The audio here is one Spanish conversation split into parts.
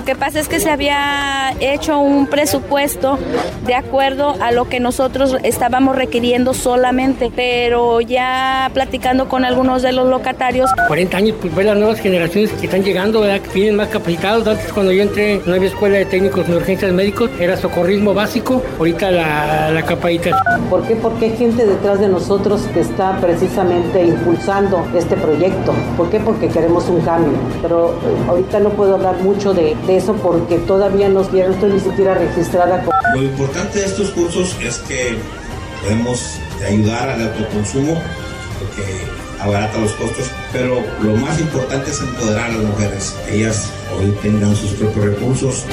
Lo que pasa es que se había hecho un presupuesto de acuerdo a lo que nosotros estábamos requiriendo solamente, pero ya platicando con algunos de los locatarios. 40 años, pues ver las nuevas generaciones que están llegando, ¿verdad? que vienen más capacitados. Antes cuando yo entré en la escuela de técnicos de urgencias médicos era socorrismo básico, ahorita la, la capacitación. ¿Por qué? Porque hay gente detrás de nosotros que está precisamente impulsando este proyecto. ¿Por qué? Porque queremos un cambio. Pero eh, ahorita no puedo hablar mucho de, eso porque todavía no, estoy ni siquiera registrada. Lo importante de estos cursos es que podemos ayudar al autoconsumo porque abarata los costos, pero lo más importante es empoderar a las mujeres, ellas hoy tengan sus propios recursos.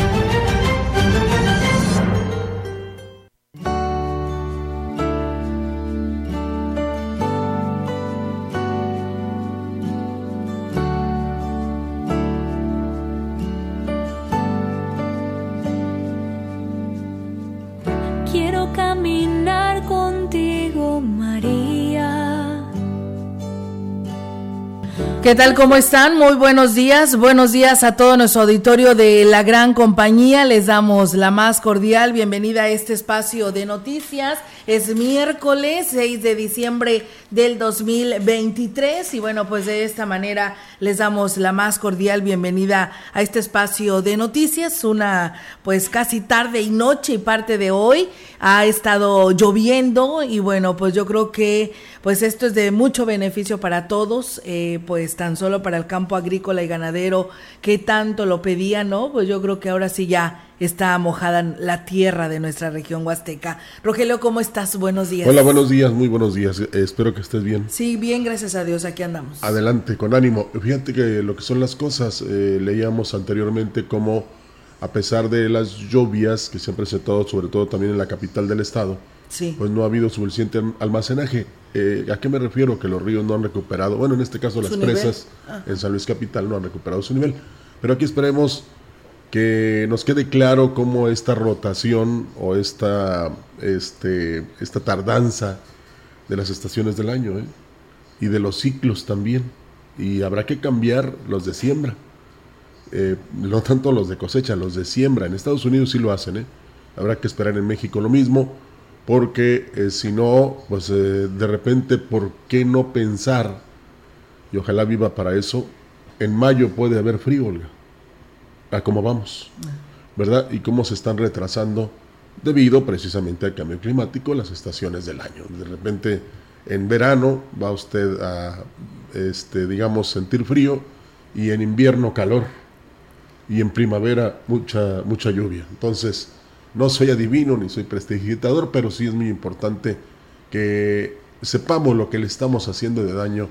¿Qué tal? ¿Cómo están? Muy buenos días. Buenos días a todo nuestro auditorio de la gran compañía. Les damos la más cordial bienvenida a este espacio de noticias. Es miércoles 6 de diciembre del 2023 y bueno, pues de esta manera les damos la más cordial bienvenida a este espacio de noticias. Una pues casi tarde y noche y parte de hoy ha estado lloviendo y bueno, pues yo creo que pues esto es de mucho beneficio para todos, eh, pues tan solo para el campo agrícola y ganadero que tanto lo pedía, ¿no? Pues yo creo que ahora sí ya está mojada la tierra de nuestra región huasteca. Rogelio, ¿cómo estás? Buenos días. Hola, buenos días, muy buenos días. Eh, espero que estés bien. Sí, bien, gracias a Dios, aquí andamos. Adelante, con ánimo. Fíjate que lo que son las cosas, eh, leíamos anteriormente cómo a pesar de las lluvias que se han presentado, sobre todo también en la capital del estado, sí. pues no ha habido suficiente almacenaje. Eh, ¿A qué me refiero? Que los ríos no han recuperado, bueno, en este caso las presas ah. en San Luis Capital no han recuperado su nivel. Pero aquí esperemos que nos quede claro cómo esta rotación o esta, este, esta tardanza de las estaciones del año ¿eh? y de los ciclos también. Y habrá que cambiar los de siembra. Eh, no tanto los de cosecha, los de siembra. En Estados Unidos sí lo hacen. ¿eh? Habrá que esperar en México lo mismo, porque si no, pues de repente, ¿por qué no pensar? Y ojalá viva para eso. En mayo puede haber frío, Olga a cómo vamos, ¿verdad? Y cómo se están retrasando debido precisamente al cambio climático las estaciones del año. De repente en verano va usted a, este, digamos, sentir frío y en invierno calor y en primavera mucha, mucha lluvia. Entonces, no soy adivino ni soy prestidigitador, pero sí es muy importante que sepamos lo que le estamos haciendo de daño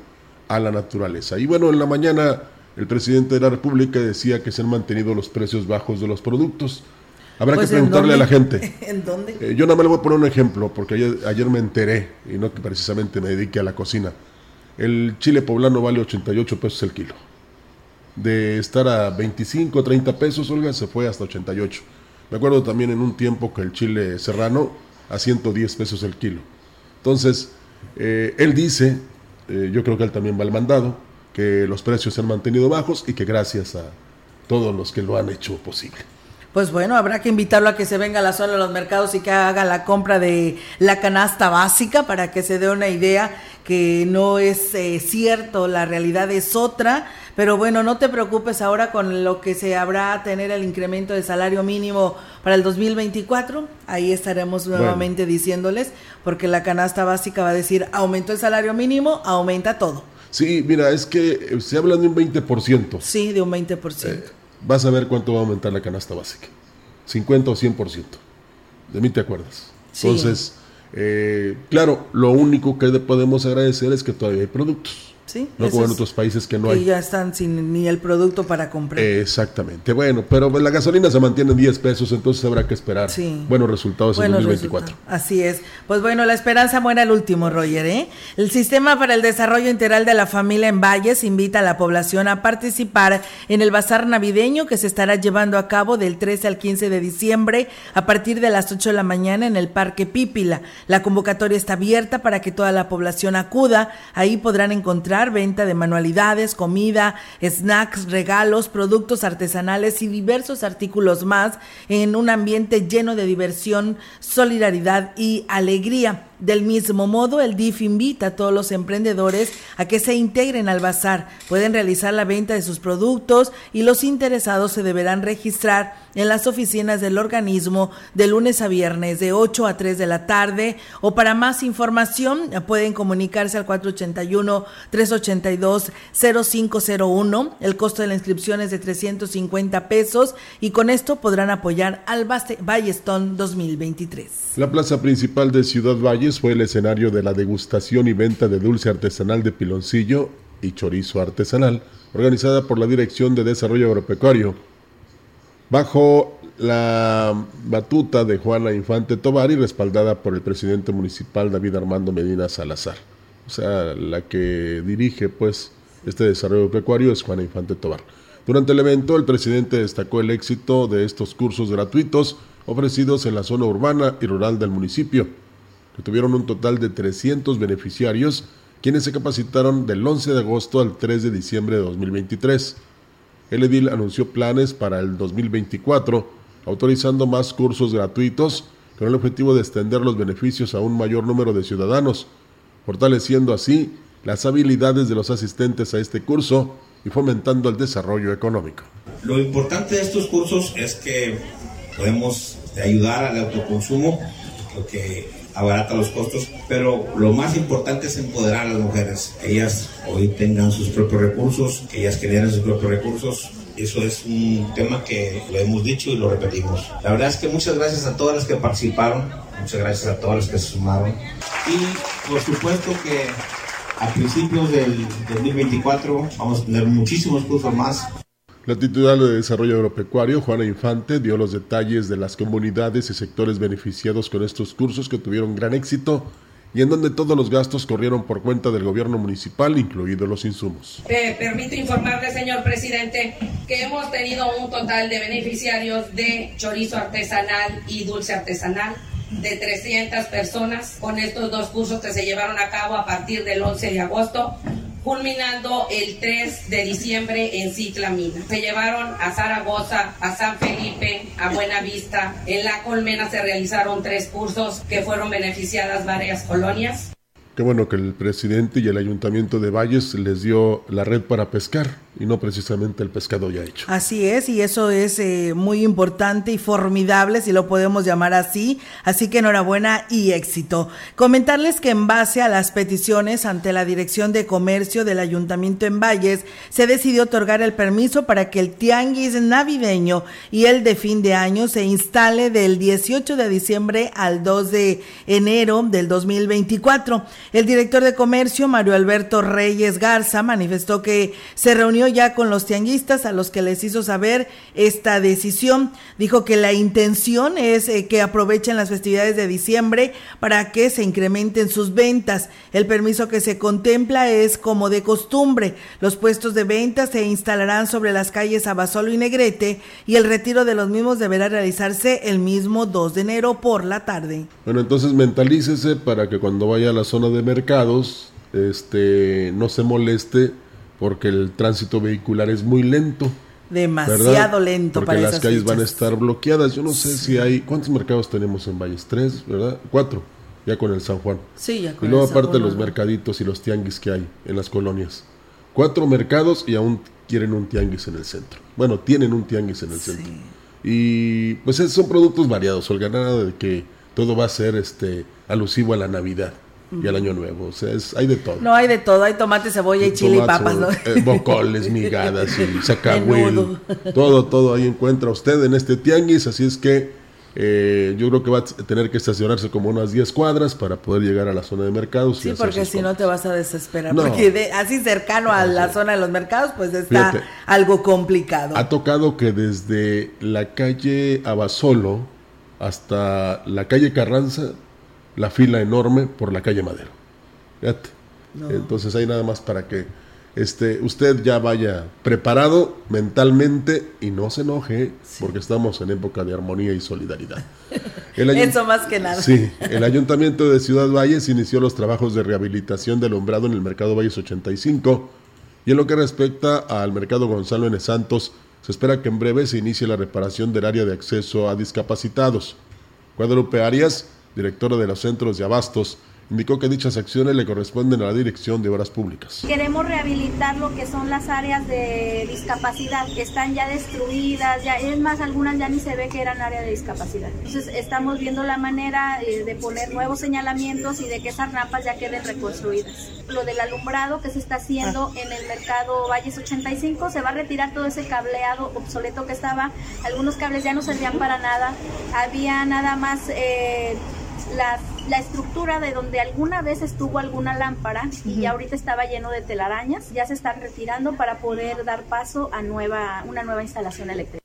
a la naturaleza. Y bueno, en la mañana el presidente de la República decía que se han mantenido los precios bajos de los productos. Habrá que pues, preguntarle a la gente. ¿En dónde? Eh, yo nada más le voy a poner un ejemplo, porque ayer, me enteré, y no que precisamente me dedique a la cocina. El chile poblano vale 88 pesos el kilo. De estar a 25, 30 pesos, Olga, se fue hasta 88. Me acuerdo también en un tiempo que el chile serrano a 110 pesos el kilo. Entonces, eh, él dice, eh, yo creo que él también va al mandado, que los precios se han mantenido bajos y que gracias a todos los que lo han hecho posible. Pues bueno, habrá que invitarlo a que se venga a la zona de los mercados y que haga la compra de la canasta básica para que se dé una idea que no es eh, cierto, la realidad es otra, Pero bueno, no te preocupes ahora con lo que se habrá a tener el incremento de salario mínimo para el 2024. Ahí estaremos nuevamente diciéndoles, porque la canasta básica va a decir, aumento el salario mínimo, aumenta todo. Sí, mira, es que eh, se habla de un 20%. Sí, de un 20%. Eh, vas a ver cuánto va a aumentar la canasta básica. 50 o 100%. De mí te acuerdas. Entonces, eh, claro, lo único que podemos agradecer es que todavía hay productos. No como en otros países que no hay. Y ya están sin ni el producto para comprar. exactamente. Bueno, pero la gasolina se mantiene en 10 pesos, entonces habrá que esperar buenos resultados en 2024. Así es. Pues bueno, la esperanza muere al último, Roger. ¿eh? El Sistema para el Desarrollo Integral de la Familia en Valles invita a la población a participar en el bazar navideño que se estará llevando a cabo del 13 al 15 de diciembre a partir de las 8 de la mañana en el Parque Pípila. La convocatoria está abierta para que toda la población acuda. Ahí podrán encontrar venta de manualidades, comida, snacks, regalos, productos artesanales y diversos artículos más en un ambiente lleno de diversión, solidaridad y alegría. Del mismo modo, el DIF invita a todos los emprendedores a que se integren al bazar. Pueden realizar la venta de sus productos y los interesados se deberán registrar en las oficinas del organismo de lunes a viernes de 8 a 3 de la tarde o para más información pueden comunicarse al 481-382-0501. El costo de la inscripción es de 350 pesos y con esto podrán apoyar al Ballestón 2023. La plaza principal de Ciudad Fue el escenario de la degustación y venta de dulce artesanal de piloncillo y chorizo artesanal, organizada por la Dirección de Desarrollo Agropecuario bajo la batuta de Juana Infante Tobar y respaldada por el presidente municipal David Armando Medina Salazar. O sea, la que dirige pues este desarrollo pecuario es Juana Infante Tobar. Durante el evento, el presidente destacó el éxito de estos cursos gratuitos ofrecidos en la zona urbana y rural del municipio, que tuvieron un total de 300 beneficiarios, quienes se capacitaron del 11 de agosto al 3 de diciembre de 2023. El edil anunció planes para el 2024, autorizando más cursos gratuitos con el objetivo de extender los beneficios a un mayor número de ciudadanos, fortaleciendo así las habilidades de los asistentes a este curso y fomentando el desarrollo económico. Lo importante de estos cursos es que podemos ayudar al autoconsumo, porque abarata los costos, pero lo más importante es empoderar a las mujeres, ellas hoy tengan sus propios recursos, que ellas generen sus propios recursos. Eso es un tema que lo hemos dicho y lo repetimos. La verdad es que muchas gracias a todas las que participaron, muchas gracias a todas las que se sumaron. Y por supuesto que a principios del 2024 vamos a tener muchísimos cursos más la titular de Desarrollo Agropecuario, Juana Infante, dio los detalles de las comunidades y sectores beneficiados con estos cursos que tuvieron gran éxito y en donde todos los gastos corrieron por cuenta del gobierno municipal, incluidos los insumos. Eh, permito informarle, señor presidente, que hemos tenido un total de beneficiarios de chorizo artesanal y dulce artesanal de 300 personas con estos dos cursos que se llevaron a cabo a partir del 11 de agosto culminando el 3 de diciembre en Citlamina. Se llevaron a Zaragoza, a San Felipe, a Buenavista. En La Colmena se realizaron tres cursos que fueron beneficiadas varias colonias. Qué bueno que el presidente y el ayuntamiento de Valles les dio la red para pescar y no precisamente el pescado ya hecho. Así es, y eso es eh, muy importante y formidable, si lo podemos llamar así. Así que enhorabuena y éxito. Comentarles que en base a las peticiones ante la Dirección de Comercio del Ayuntamiento en Valles, se decidió otorgar el permiso para que el tianguis navideño y el de fin de año se instale del 18 de diciembre al 2 de enero del 2024. El director de Comercio, Mario Alberto Reyes Garza, manifestó que se reunió ya con los tianguistas a los que les hizo saber esta decisión. Dijo que la intención es eh, que aprovechen las festividades de diciembre para que se incrementen sus ventas. El permiso que se contempla es como de costumbre. Los puestos de venta se instalarán sobre las calles Abasolo y Negrete y el retiro de los mismos deberá realizarse el mismo 2 de enero por la tarde. Bueno, entonces mentalícese para que cuando vaya a la zona de mercados este no se moleste porque el tránsito vehicular es muy lento. Demasiado lento porque las calles van a estar bloqueadas. Yo no sé si hay cuántos mercados tenemos en Valles, tres, ¿verdad? Cuatro, ya con el San Juan. Sí, ya con Y luego aparte los mercaditos y los tianguis que hay en las colonias. Cuatro mercados y aún quieren un tianguis en el centro. Bueno, tienen un tianguis en el centro. Y pues son productos variados, Olga, nada de que todo va a ser este alusivo a la Navidad y al Año Nuevo. O sea, hay de todo. No, hay de todo. Hay tomate, cebolla y chile y papas, ¿no? Eh, bocoles, migadas y sacahuil. todo, todo ahí encuentra usted en este tianguis. Así es que eh, yo creo que va a tener que estacionarse como unas 10 cuadras para poder llegar a la zona de mercados. Sí, porque si no te vas a desesperar. Porque así cercano a la zona de los mercados, pues está algo complicado. Ha tocado que desde la calle Abasolo hasta la calle Carranza, la fila enorme por la calle Madero. Fíjate. Entonces hay nada más para que este, usted ya vaya preparado mentalmente y no se enoje porque estamos en época de armonía y solidaridad. Eso más que nada. Sí, el Ayuntamiento de Ciudad Valles inició los trabajos de rehabilitación del alumbrado en el Mercado Valles 85 y en lo que respecta al Mercado Gonzalo N. Santos, se espera que en breve se inicie la reparación del área de acceso a discapacitados. Guadalupe Arias, directora de los centros de abastos, indicó que dichas acciones le corresponden a la Dirección de Obras Públicas. Queremos rehabilitar lo que son las áreas de discapacidad, que están ya destruidas, ya es más, algunas ya ni se ve que eran áreas de discapacidad. Entonces estamos viendo la manera eh, de poner nuevos señalamientos y de que esas rampas ya queden reconstruidas. Lo del alumbrado que se está haciendo en el mercado Valles 85, se va a retirar todo ese cableado obsoleto que estaba, algunos cables ya no servían para nada, había nada más... Eh, la, estructura de donde alguna vez estuvo alguna lámpara y ya ahorita estaba lleno de telarañas, ya se están retirando para poder dar paso a nueva, una nueva instalación eléctrica.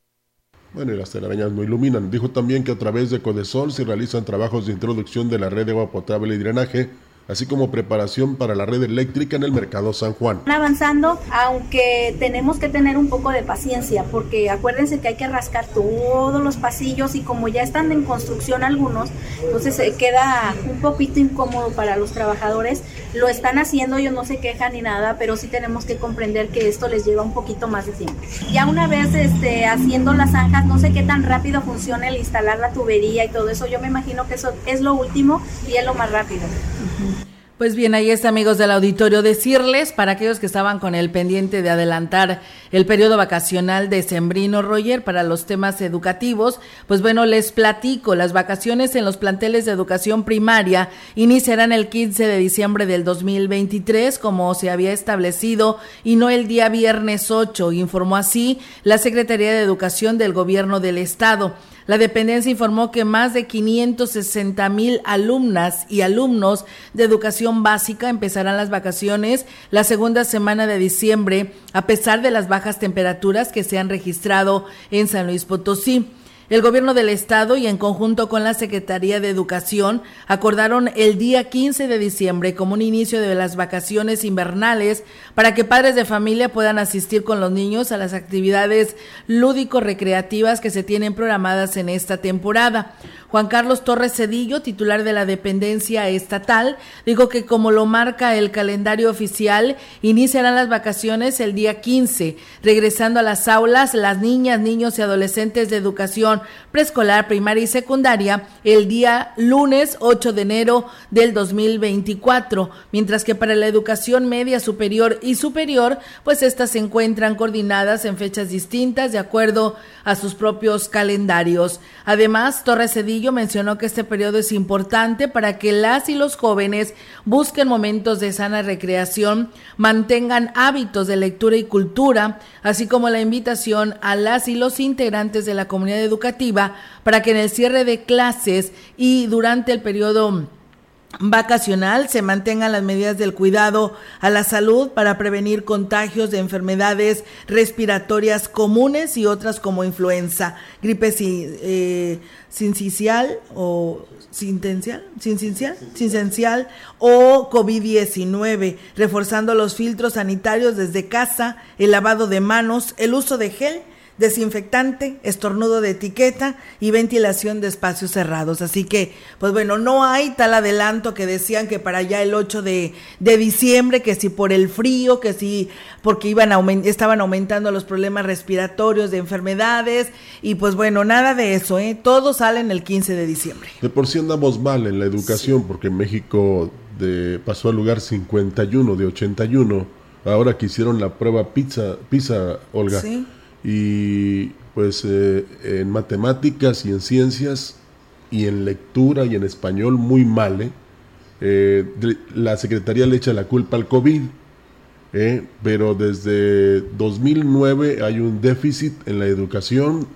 Bueno, y las telarañas no iluminan. Dijo también que a través de Codesol se realizan trabajos de introducción de la red de agua potable y drenaje así como preparación para la red eléctrica en el mercado San Juan. Avanzando, aunque tenemos que tener un poco de paciencia, porque acuérdense que hay que rascar todos los pasillos y como ya están en construcción algunos, entonces se queda un poquito incómodo para los trabajadores. Lo están haciendo, ellos no se quejan ni nada, pero sí tenemos que comprender que esto les lleva un poquito más de tiempo. Ya una vez este, haciendo las zanjas, no sé qué tan rápido funciona el instalar la tubería y todo eso. Yo me imagino que eso es lo último y es lo más rápido. Pues bien, ahí está, amigos del auditorio, decirles para aquellos que estaban con el pendiente de adelantar el periodo vacacional de Sembrino Roger para los temas educativos, pues bueno, les platico, las vacaciones en los planteles de educación primaria iniciarán el 15 de diciembre del 2023, como se había establecido, y no el día viernes 8, informó así la Secretaría de Educación del Gobierno del Estado. La dependencia informó que más de 560 mil alumnas y alumnos de educación básica empezarán las vacaciones la segunda semana de diciembre, a pesar de las bajas temperaturas que se han registrado en San Luis Potosí. El gobierno del estado y en conjunto con la Secretaría de Educación acordaron el día 15 de diciembre como un inicio de las vacaciones invernales para que padres de familia puedan asistir con los niños a las actividades lúdico-recreativas que se tienen programadas en esta temporada. Juan Carlos Torres Cedillo, titular de la dependencia estatal, dijo que como lo marca el calendario oficial, iniciarán las vacaciones el día 15, regresando a las aulas las niñas, niños y adolescentes de educación preescolar, primaria y secundaria el día lunes 8 de enero del 2024, mientras que para la educación media superior y superior, pues estas se encuentran coordinadas en fechas distintas de acuerdo a sus propios calendarios. Además, Torres Cedillo mencionó que este periodo es importante para que las y los jóvenes busquen momentos de sana recreación, mantengan hábitos de lectura y cultura, así como la invitación a las y los integrantes de la comunidad educativa para que en el cierre de clases y durante el periodo vacacional se mantengan las medidas del cuidado a la salud para prevenir contagios de enfermedades respiratorias comunes y otras como influenza, gripe eh, sincicial o sintencial, sincicial, o COVID-19, reforzando los filtros sanitarios desde casa, el lavado de manos, el uso de gel desinfectante, estornudo de etiqueta y ventilación de espacios cerrados. Así que, pues bueno, no hay tal adelanto que decían que para allá el 8 de, diciembre, que si por el frío, que si porque iban estaban aumentando los problemas respiratorios de enfermedades y pues bueno, nada de eso, ¿eh? Todo sale en el 15 de diciembre. De por sí andamos mal en la educación porque México de, pasó al lugar 51 de 81 ahora que hicieron la prueba pizza, pizza Olga. Sí. Y pues eh, en matemáticas y en ciencias y en lectura y en español muy mal. ¿eh? Eh, la Secretaría le echa la culpa al COVID, pero desde 2009 hay un déficit en la educación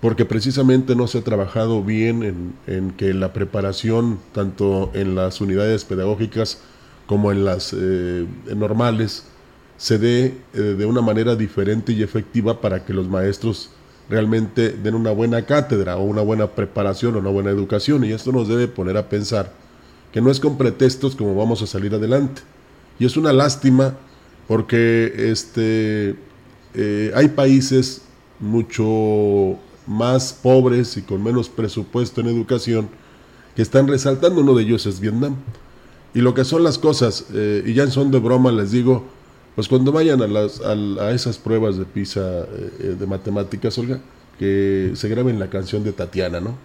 porque precisamente no se ha trabajado bien en, en que la preparación, tanto en las unidades pedagógicas como en las normales, se dé de una manera diferente y efectiva para que los maestros realmente den una buena cátedra o una buena preparación o una buena educación. Y esto nos debe poner a pensar que no es con pretextos como vamos a salir adelante. Y es una lástima porque este, eh, hay países mucho más pobres y con menos presupuesto en educación que están resaltando. Uno de ellos es Vietnam. Y lo que son las cosas, eh, y ya son de broma les digo, pues cuando vayan a, las, a, esas pruebas de PISA eh, de matemáticas, Olga, que se graben la canción de Tatiana, ¿no?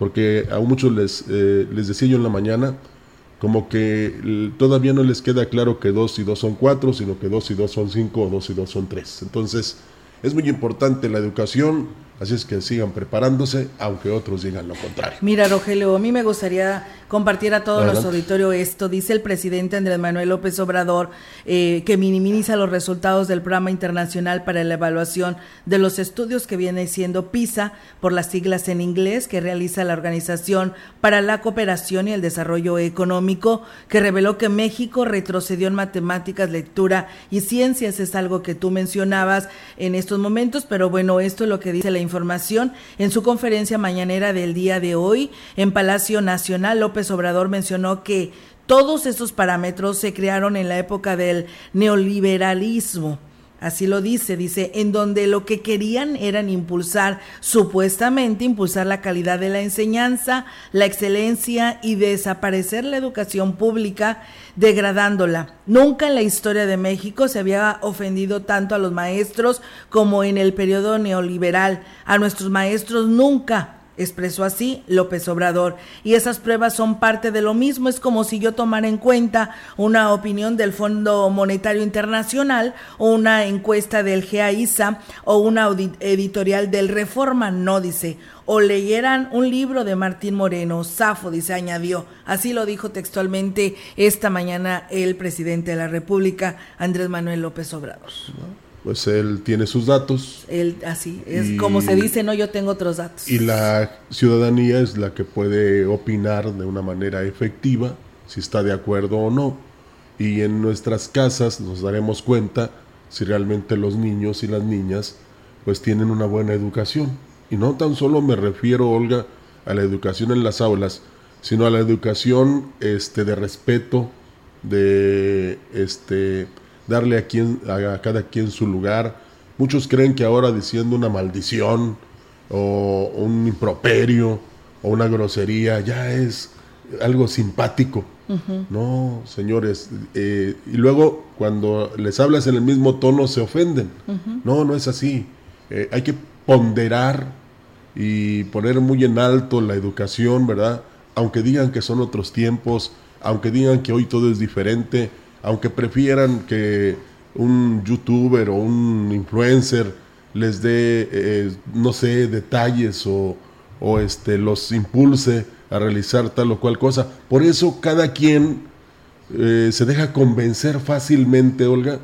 Porque a muchos les, eh, les decía yo en la mañana, como que todavía no les queda claro que dos y dos son cuatro, sino que dos y dos son cinco o dos y dos son tres. Entonces, es muy importante la educación, así es que sigan preparándose, aunque otros digan lo contrario. Mira, Rogelio, a mí me gustaría compartir a todos los auditorios esto. Dice el presidente Andrés Manuel López Obrador eh, que minimiza los resultados del programa internacional para la evaluación de los estudios que viene siendo PISA, por las siglas en inglés, que realiza la Organización para la Cooperación y el Desarrollo Económico, que reveló que México retrocedió en matemáticas, lectura y ciencias. Es algo que tú mencionabas en estos momentos, pero bueno, esto es lo que dice la información en su conferencia mañanera del día de hoy en Palacio Nacional. López Obrador mencionó que todos estos parámetros se crearon en la época del neoliberalismo. Así lo dice, dice, en donde lo que querían eran impulsar, supuestamente impulsar la calidad de la enseñanza, la excelencia y desaparecer la educación pública, degradándola. Nunca en la historia de México se había ofendido tanto a los maestros como en el periodo neoliberal. A nuestros maestros nunca expresó así López Obrador. Y esas pruebas son parte de lo mismo. Es como si yo tomara en cuenta una opinión del Fondo Monetario Internacional o una encuesta del GAISA o una editorial del Reforma, no dice. O leyeran un libro de Martín Moreno, Safo, dice, añadió. Así lo dijo textualmente esta mañana el presidente de la República, Andrés Manuel López Obrador pues él tiene sus datos. Él, así, es como se dice, no, yo tengo otros datos. Y la ciudadanía es la que puede opinar de una manera efectiva si está de acuerdo o no. Y en nuestras casas nos daremos cuenta si realmente los niños y las niñas pues tienen una buena educación. Y no tan solo me refiero, Olga, a la educación en las aulas, sino a la educación este, de respeto, de este, darle a, quien, a cada quien su lugar. Muchos creen que ahora diciendo una maldición o un improperio o una grosería ya es algo simpático. No, señores. Eh, y luego cuando les hablas en el mismo tono se ofenden. No, no es así. Eh, hay que ponderar y poner muy en alto la educación, ¿verdad? Aunque digan que son otros tiempos, aunque digan que hoy todo es diferente, aunque prefieran que un youtuber o un influencer les dé, eh, no sé, detalles o, o, este, los impulse a realizar tal o cual cosa. Por eso cada quien eh, se deja convencer fácilmente, Olga,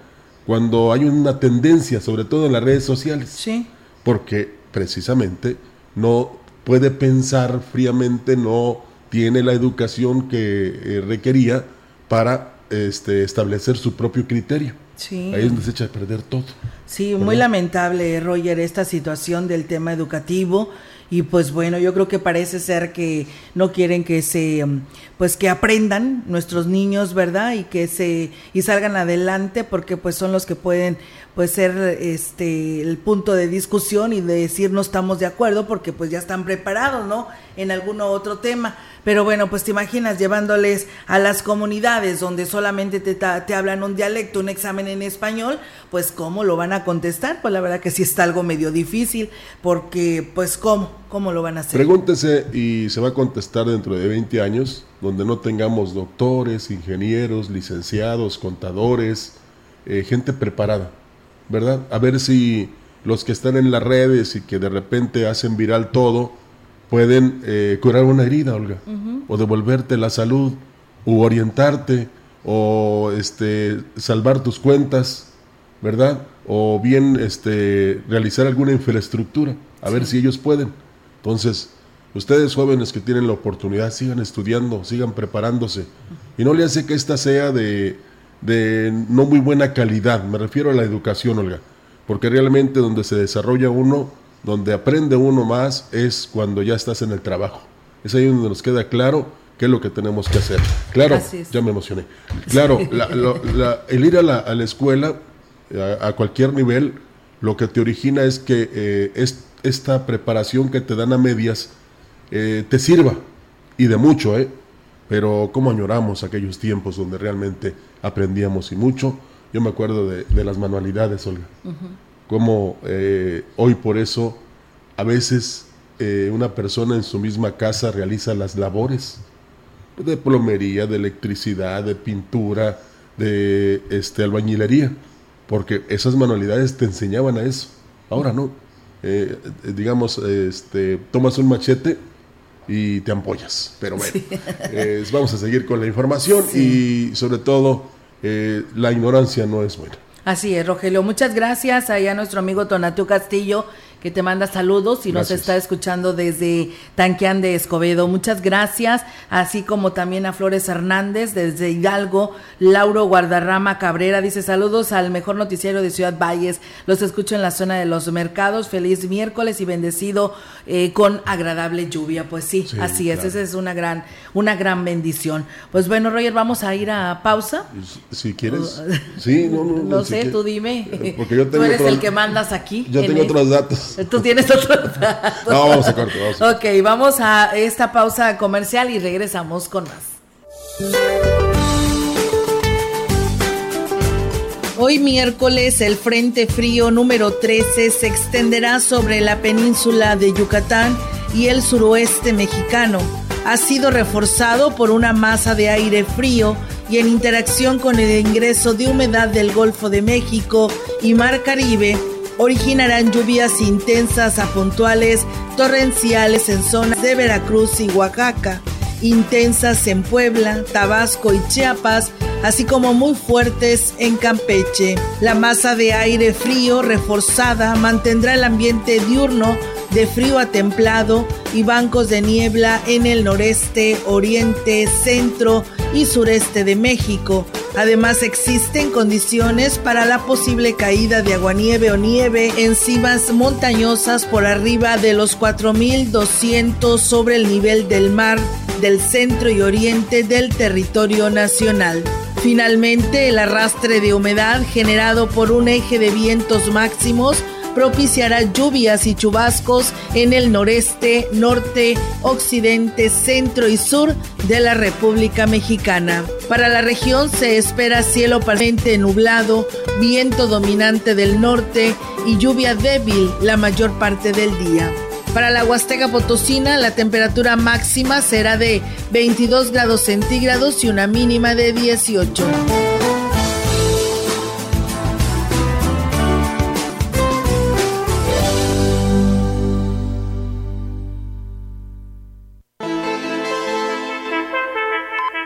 cuando hay una tendencia, sobre todo en las redes sociales. Sí. Porque precisamente no puede pensar fríamente, no tiene la educación que eh, requería para este, establecer su propio criterio. Sí. Ahí es donde se echa a perder todo. Sí, muy lamentable, Roger, esta situación del tema educativo y pues bueno, yo creo que parece ser que no quieren que se um, pues que aprendan nuestros niños, ¿verdad? Y que se y salgan adelante porque pues son los que pueden pues ser este el punto de discusión y de decir no estamos de acuerdo porque pues ya están preparados, ¿no? En algún otro tema. Pero bueno, pues te imaginas llevándoles a las comunidades donde solamente te, te hablan un dialecto, un examen en español, pues cómo lo van a contestar? Pues la verdad que sí está algo medio difícil porque pues cómo, cómo lo van a hacer. Pregúntese y se va a contestar dentro de 20 años donde no tengamos doctores, ingenieros, licenciados, contadores, eh, gente preparada, ¿verdad? A ver si los que están en las redes y que de repente hacen viral todo, pueden eh, curar una herida, Olga, o devolverte la salud, o orientarte, o este, salvar tus cuentas, ¿verdad? O bien este, realizar alguna infraestructura, a ver si ellos pueden. Entonces, ustedes jóvenes que tienen la oportunidad, sigan estudiando, sigan preparándose. Y no le hace que esta sea de, de no muy buena calidad, me refiero a la educación, Olga, porque realmente donde se desarrolla uno, donde aprende uno más, es cuando ya estás en el trabajo. Es ahí donde nos queda claro qué es lo que tenemos que hacer. Claro, ya me emocioné. Claro, el ir a la, a la escuela, a, cualquier nivel, lo que te origina es que eh, es, esta preparación que te dan a medias eh, te sirva, y de mucho, ¿eh? Pero cómo añoramos aquellos tiempos donde realmente aprendíamos y mucho. Yo me acuerdo de, las manualidades, Olga. Cómo eh, hoy por eso a veces una persona en su misma casa realiza las labores de plomería, de electricidad, de pintura, de este, albañilería, porque esas manualidades te enseñaban a eso. Ahora no. Eh, eh, digamos, este, tomas un machete y te ampollas. Pero bueno, vamos a seguir con la información y sobre todo eh, la ignorancia no es buena. Así es, Rogelio. Muchas gracias a nuestro amigo Tonatio Castillo que te manda saludos y nos está escuchando desde Tanquián de Escobedo. Muchas gracias, así como también a Flores Hernández desde Hidalgo, Lauro Guardarrama Cabrera dice saludos al mejor noticiero de Ciudad Valles. Los escucho en la zona de los mercados. Feliz miércoles y bendecido eh, con agradable lluvia. Pues sí, así es. Esa es una gran, una gran bendición. Pues bueno, Roger, vamos a ir a pausa. Si quieres. sí, no, no. No, sé, tú dime. Porque yo tengo Tú eres el que mandas aquí. Yo tengo otros datos. Tú tienes otro. no, vamos a corto. Vamos Ok, vamos a esta pausa comercial y regresamos con más. Hoy miércoles el Frente Frío número 13 se extenderá sobre la península de Yucatán y el suroeste mexicano. Ha sido reforzado por una masa de aire frío y en interacción con el ingreso de humedad del Golfo de México y Mar Caribe originarán lluvias intensas a puntuales torrenciales en zonas de Veracruz y Oaxaca, intensas en Puebla, Tabasco y Chiapas, así como muy fuertes en Campeche. La masa de aire frío reforzada mantendrá el ambiente diurno de frío a templado y bancos de niebla en el noreste, oriente, centro y sureste de México. Además existen condiciones para la posible caída de aguanieve o nieve en cimas montañosas por arriba de los 4.200 sobre el nivel del mar del centro y oriente del territorio nacional. Finalmente, el arrastre de humedad generado por un eje de vientos máximos propiciará lluvias y chubascos en el noreste, norte, occidente, centro y sur de la República Mexicana. Para la región se espera cielo parcialmente nublado, viento dominante del norte y lluvia débil la mayor parte del día. Para la Huasteca Potosina, la temperatura máxima será de 22 grados centígrados y una mínima de 18.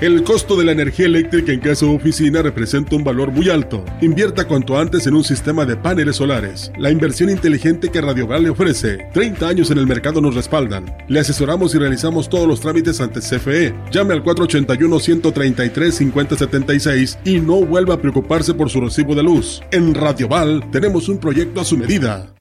El costo de la energía eléctrica en casa o oficina representa un valor muy alto. Invierta cuanto antes en un sistema de paneles solares. La inversión inteligente que Radioval le ofrece. 30 años en el mercado nos respaldan. Le asesoramos y realizamos todos los trámites ante CFE. Llame al 481-133-5076 y no vuelva a preocuparse por su recibo de luz. En Radioval tenemos un proyecto a su medida.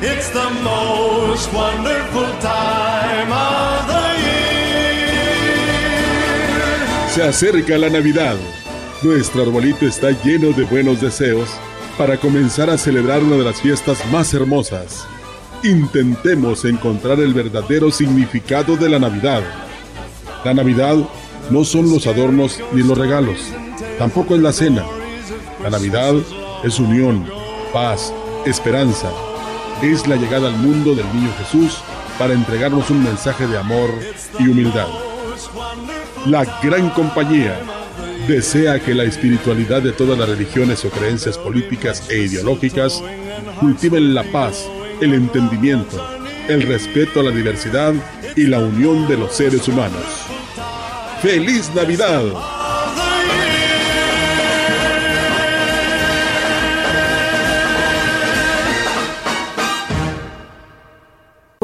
It's the most wonderful time of the year. Se acerca la Navidad. Nuestro arbolito está lleno de buenos deseos para comenzar a celebrar una de las fiestas más hermosas. Intentemos encontrar el verdadero significado de la Navidad. La Navidad no son los adornos ni los regalos, tampoco es la cena. La Navidad es unión, paz, esperanza es la llegada al mundo del niño Jesús para entregarnos un mensaje de amor y humildad. La gran compañía desea que la espiritualidad de todas las religiones o creencias políticas e ideológicas cultiven la paz, el entendimiento, el respeto a la diversidad y la unión de los seres humanos. ¡Feliz Navidad!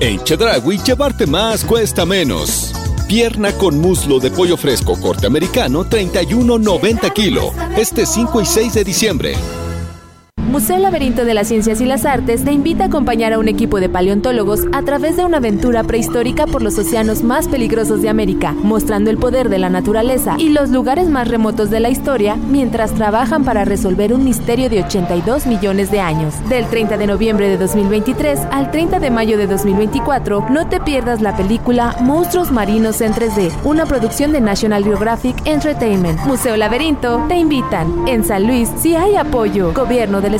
En Chedragui, llevarte más cuesta menos. Pierna con muslo de pollo fresco corte americano, 31.90 kilo. Este 5 y 6 de diciembre. Museo Laberinto de las Ciencias y las Artes te invita a acompañar a un equipo de paleontólogos a través de una aventura prehistórica por los océanos más peligrosos de América, mostrando el poder de la naturaleza y los lugares más remotos de la historia mientras trabajan para resolver un misterio de 82 millones de años. Del 30 de noviembre de 2023 al 30 de mayo de 2024, no te pierdas la película Monstruos Marinos en 3D, una producción de National Geographic Entertainment. Museo Laberinto te invitan. En San Luis, si hay apoyo, Gobierno del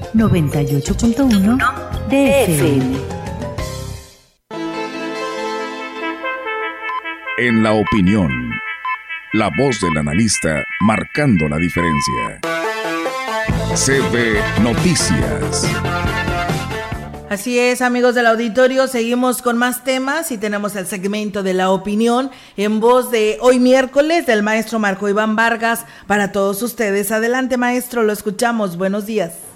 98.1 DFM. En la opinión, la voz del analista marcando la diferencia. CB Noticias. Así es, amigos del auditorio, seguimos con más temas y tenemos el segmento de la opinión en voz de hoy miércoles del maestro Marco Iván Vargas para todos ustedes. Adelante, maestro, lo escuchamos. Buenos días.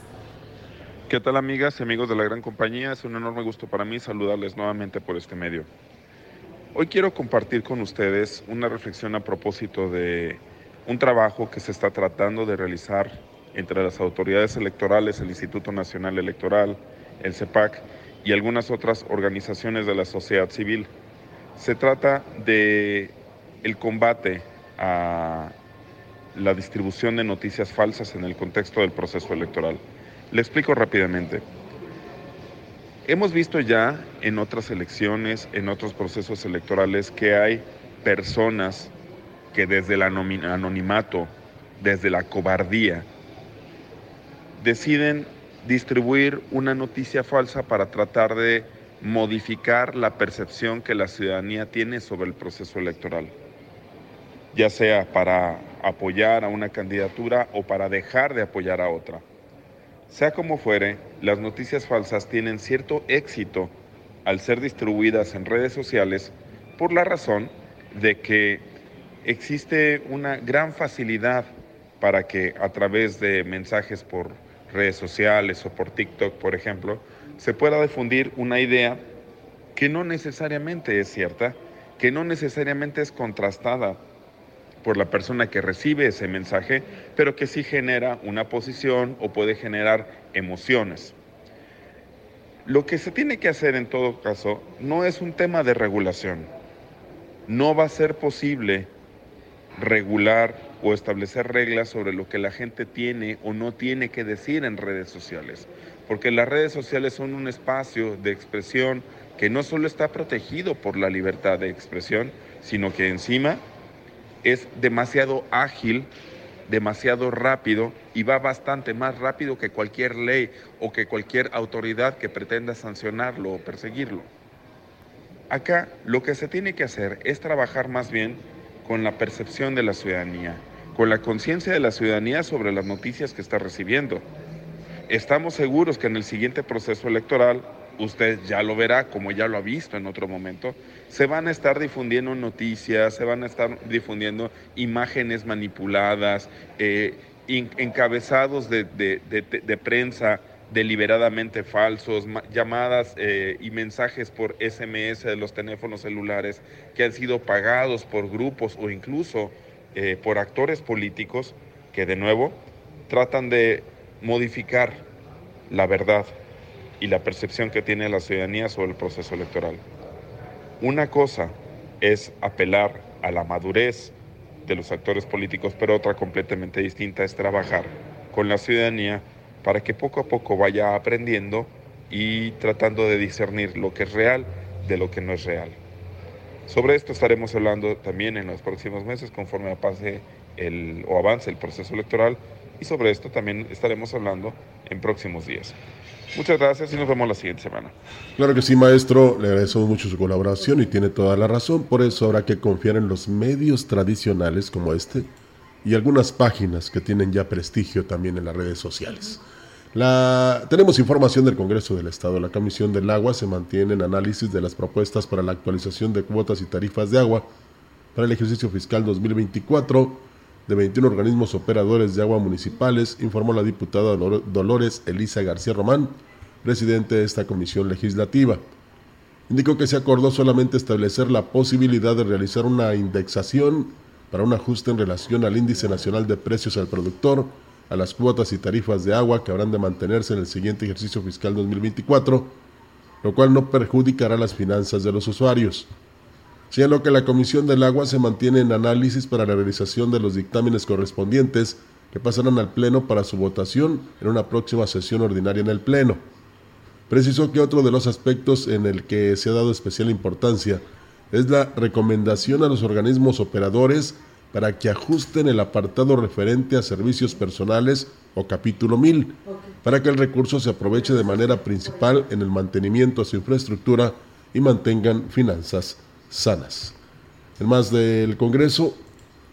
¿Qué tal, amigas y amigos de la gran compañía? Es un enorme gusto para mí saludarles nuevamente por este medio. Hoy quiero compartir con ustedes una reflexión a propósito de un trabajo que se está tratando de realizar entre las autoridades electorales, el Instituto Nacional Electoral, el CEPAC y algunas otras organizaciones de la sociedad civil. Se trata de el combate a la distribución de noticias falsas en el contexto del proceso electoral. Le explico rápidamente. Hemos visto ya en otras elecciones, en otros procesos electorales, que hay personas que desde el anonimato, desde la cobardía, deciden distribuir una noticia falsa para tratar de modificar la percepción que la ciudadanía tiene sobre el proceso electoral, ya sea para apoyar a una candidatura o para dejar de apoyar a otra. Sea como fuere, las noticias falsas tienen cierto éxito al ser distribuidas en redes sociales por la razón de que existe una gran facilidad para que a través de mensajes por redes sociales o por TikTok, por ejemplo, se pueda difundir una idea que no necesariamente es cierta, que no necesariamente es contrastada por la persona que recibe ese mensaje, pero que sí genera una posición o puede generar emociones. Lo que se tiene que hacer en todo caso no es un tema de regulación. No va a ser posible regular o establecer reglas sobre lo que la gente tiene o no tiene que decir en redes sociales, porque las redes sociales son un espacio de expresión que no solo está protegido por la libertad de expresión, sino que encima es demasiado ágil, demasiado rápido y va bastante más rápido que cualquier ley o que cualquier autoridad que pretenda sancionarlo o perseguirlo. Acá lo que se tiene que hacer es trabajar más bien con la percepción de la ciudadanía, con la conciencia de la ciudadanía sobre las noticias que está recibiendo. Estamos seguros que en el siguiente proceso electoral usted ya lo verá como ya lo ha visto en otro momento, se van a estar difundiendo noticias, se van a estar difundiendo imágenes manipuladas, eh, encabezados de, prensa deliberadamente falsos, llamadas eh, y mensajes por SMS de los teléfonos celulares que han sido pagados por grupos o incluso eh, por actores políticos que de nuevo tratan de modificar la verdad y la percepción que tiene la ciudadanía sobre el proceso electoral. Una cosa es apelar a la madurez de los actores políticos, pero otra completamente distinta es trabajar con la ciudadanía para que poco a poco vaya aprendiendo y tratando de discernir lo que es real de lo que no es real. Sobre esto estaremos hablando también en los próximos meses conforme pase el, o avance el proceso electoral y sobre esto también estaremos hablando en próximos días. Muchas gracias y nos vemos la siguiente semana. Claro que sí, maestro. Le agradecemos mucho su colaboración y tiene toda la razón. Por eso habrá que confiar en los medios tradicionales como este y algunas páginas que tienen ya prestigio también en las redes sociales. La, tenemos información del Congreso del Estado. La Comisión del Agua se mantiene en análisis de las propuestas para la actualización de cuotas y tarifas de agua para el ejercicio fiscal 2024 de 21 organismos operadores de agua municipales, informó la diputada Dolores Elisa García Román, presidente de esta comisión legislativa. Indicó que se acordó solamente establecer la posibilidad de realizar una indexación para un ajuste en relación al índice nacional de precios al productor, a las cuotas y tarifas de agua que habrán de mantenerse en el siguiente ejercicio fiscal 2024, lo cual no perjudicará las finanzas de los usuarios lo que la Comisión del Agua se mantiene en análisis para la realización de los dictámenes correspondientes que pasarán al Pleno para su votación en una próxima sesión ordinaria en el Pleno. Precisó que otro de los aspectos en el que se ha dado especial importancia es la recomendación a los organismos operadores para que ajusten el apartado referente a servicios personales o capítulo 1000, para que el recurso se aproveche de manera principal en el mantenimiento de su infraestructura y mantengan finanzas sanas. En más del Congreso.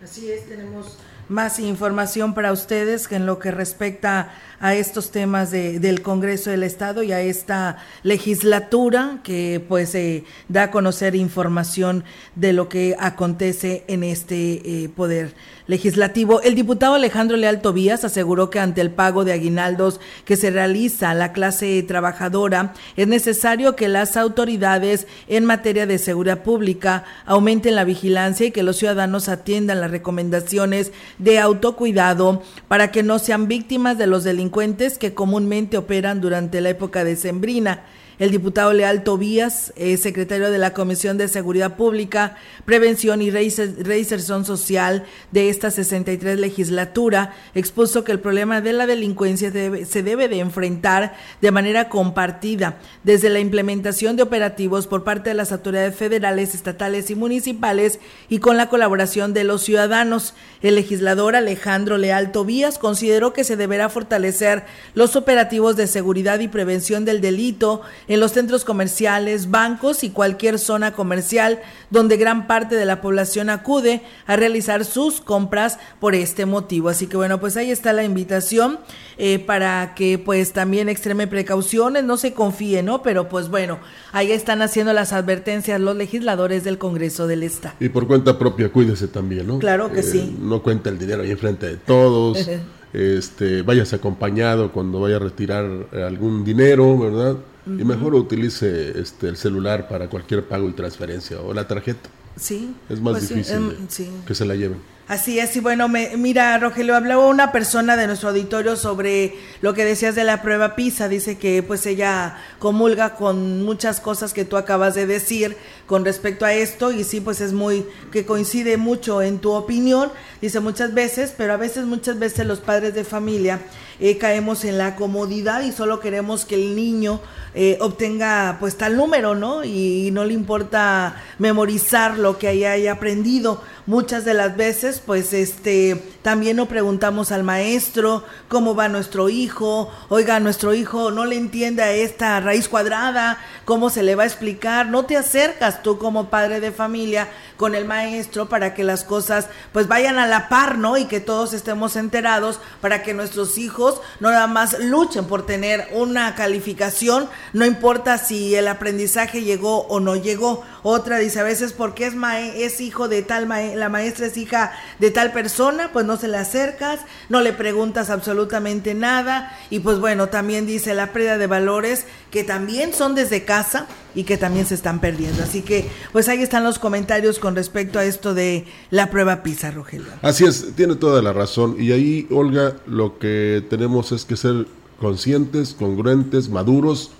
Así es, tenemos más información para ustedes en lo que respecta a estos temas de, del Congreso del Estado y a esta legislatura que pues eh, da a conocer información de lo que acontece en este eh, poder legislativo. El diputado Alejandro Leal Tobías aseguró que ante el pago de aguinaldos que se realiza a la clase trabajadora es necesario que las autoridades en materia de seguridad pública aumenten la vigilancia y que los ciudadanos atiendan las recomendaciones de autocuidado para que no sean víctimas de los delincuentes que comúnmente operan durante la época decembrina. El diputado Leal Tobías, eh, secretario de la Comisión de Seguridad Pública, Prevención y Reinserción Social de esta 63 legislatura, expuso que el problema de la delincuencia se debe de enfrentar de manera compartida desde la implementación de operativos por parte de las autoridades federales, estatales y municipales y con la colaboración de los ciudadanos. El legislador Alejandro Leal Tobías consideró que se deberá fortalecer los operativos de seguridad y prevención del delito en los centros comerciales, bancos y cualquier zona comercial donde gran parte de la población acude a realizar sus compras por este motivo. Así que bueno, pues ahí está la invitación eh, para que pues también extreme precauciones, no se confíe, ¿no? Pero pues bueno, ahí están haciendo las advertencias los legisladores del Congreso del Estado. Y por cuenta propia, cuídese también, ¿no? Claro que Eh, sí. No cuenta el dinero ahí enfrente de todos. este, vayas acompañado cuando vaya a retirar algún dinero, ¿verdad? Y mejor utilice este, el celular para cualquier pago y transferencia o la tarjeta. Sí. Es más pues difícil em, sí. que se la lleven. Así es, y bueno, me- mira, Rogelio, hablaba una persona de nuestro auditorio sobre lo que decías de la prueba PISA. Dice que pues ella comulga con muchas cosas que tú acabas de decir con respecto a esto, y sí, pues es muy, que coincide mucho en tu opinión. Dice muchas veces, pero a veces, muchas veces los padres de familia eh, caemos en la comodidad y solo queremos que el niño eh, obtenga pues tal número, ¿no? Y, no le importa memorizar lo que haya, haya aprendido. Muchas de las veces, pues, este, también no preguntamos al maestro cómo va nuestro hijo. Oiga, nuestro hijo no le entiende a esta raíz cuadrada, cómo se le va a explicar. No te acercas tú como padre de familia con el maestro para que las cosas pues vayan a la par, ¿no? Y que todos estemos enterados para que nuestros hijos no nada más luchen por tener una calificación, no importa si el aprendizaje llegó o no llegó. Otra dice a veces porque es es hijo de tal la maestra es hija de tal persona, pues no se le acercas, no le preguntas absolutamente nada y pues bueno, también dice la pérdida de valores que también son desde casa y que también se están perdiendo. Así que pues ahí están los comentarios con respecto a esto de la prueba PISA, Rogelio. Así es, tiene toda la razón. Y ahí, Olga, lo que tenemos es que ser conscientes, congruentes, maduros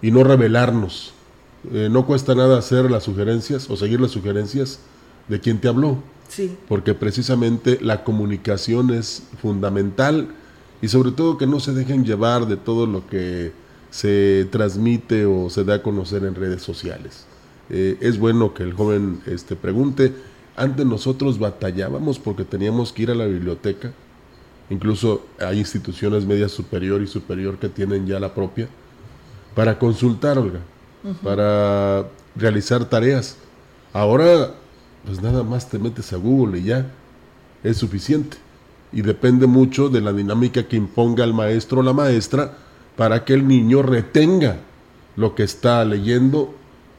y no rebelarnos. Eh, no cuesta nada hacer las sugerencias o seguir las sugerencias de quien te habló, Sí. porque precisamente la comunicación es fundamental y sobre todo que no se dejen llevar de todo lo que se transmite o se da a conocer en redes sociales. Eh, es bueno que el joven este, pregunte. Antes nosotros batallábamos porque teníamos que ir a la biblioteca. Incluso hay instituciones media superior y superior que tienen ya la propia para consultar, Olga, para realizar tareas. Ahora, pues nada más te metes a Google y ya es suficiente. Y depende mucho de la dinámica que imponga el maestro o la maestra para que el niño retenga lo que está leyendo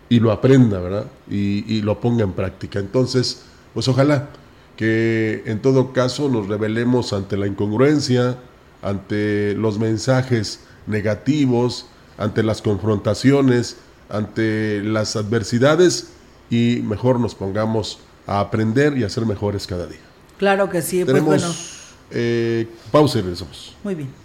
y lo aprenda, ¿verdad? Y, y lo ponga en práctica. Entonces, pues ojalá que en todo caso nos revelemos ante la incongruencia, ante los mensajes negativos, ante las confrontaciones, ante las adversidades y mejor nos pongamos a aprender y a ser mejores cada día. Claro que sí, pues Tenemos bueno, eh, pausa y regresamos. muy bien.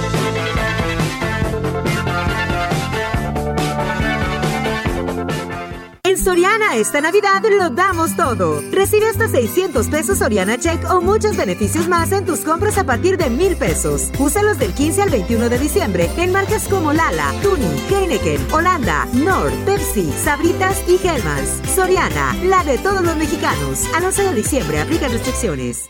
Esta Navidad lo damos todo. Recibe hasta 600 pesos Soriana Check o muchos beneficios más en tus compras a partir de mil pesos. Úsalos del 15 al 21 de diciembre en marcas como Lala, Tuni, Heineken, Holanda, Nord, Pepsi, Sabritas y Hellmann's. Soriana, la de todos los mexicanos. Al 11 de diciembre aplican restricciones.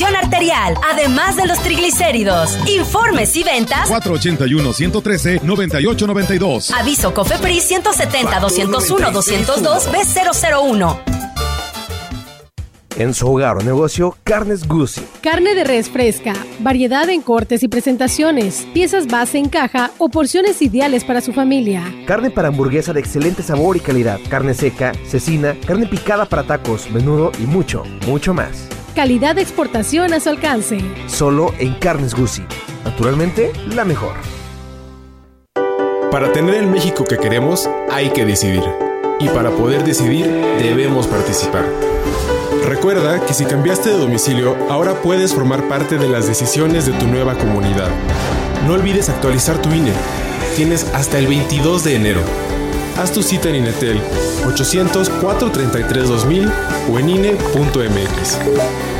arterial, además de los triglicéridos. Informes y ventas 481-113-9892. Aviso COFEPRIS 170-201-202 B001. En su hogar o negocio, Carnes Guzzi. Carne de res fresca, variedad en cortes y presentaciones, piezas base en caja o porciones ideales para su familia. Carne para hamburguesa de excelente sabor y calidad. Carne seca, cecina, carne picada para tacos, menudo y mucho, mucho más. Calidad de exportación a su alcance. Solo en Carnes Guzzi. Naturalmente, la mejor. Para tener el México que queremos, hay que decidir. Y para poder decidir, debemos participar. Recuerda que si cambiaste de domicilio, ahora puedes formar parte de las decisiones de tu nueva comunidad. No olvides actualizar tu INE. Tienes hasta el 22 de enero. Haz tu cita en Inetel 800-433-2000 o en INE.mx.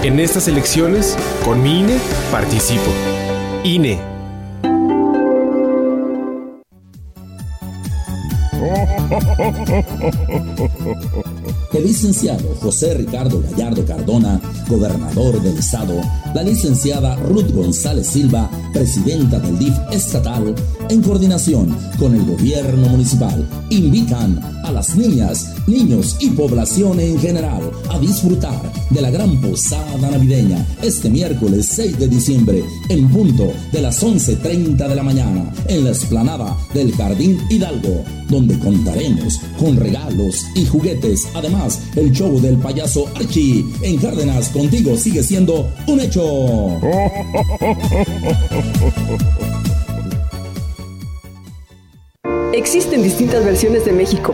En estas elecciones, con mi INE, participo. INE. El licenciado José Ricardo Gallardo Cardona, gobernador del estado, la licenciada Ruth González Silva, presidenta del DIF estatal, en coordinación con el gobierno municipal, invitan a las niñas, niños y población en general a disfrutar de la gran posada navideña este miércoles 6 de diciembre en punto de las 11.30 de la mañana en la explanada del Jardín Hidalgo, donde contaremos con regalos y juguetes. Además, el show del payaso Archie en Cárdenas contigo sigue siendo un hecho. Existen distintas versiones de México.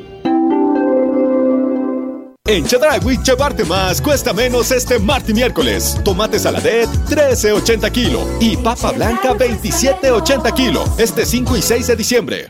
En Chedragui, llevarte más cuesta menos este martes y miércoles. Tomate saladet, 13.80 kilo. Y papa blanca, 27.80 kilo. Este 5 y 6 de diciembre.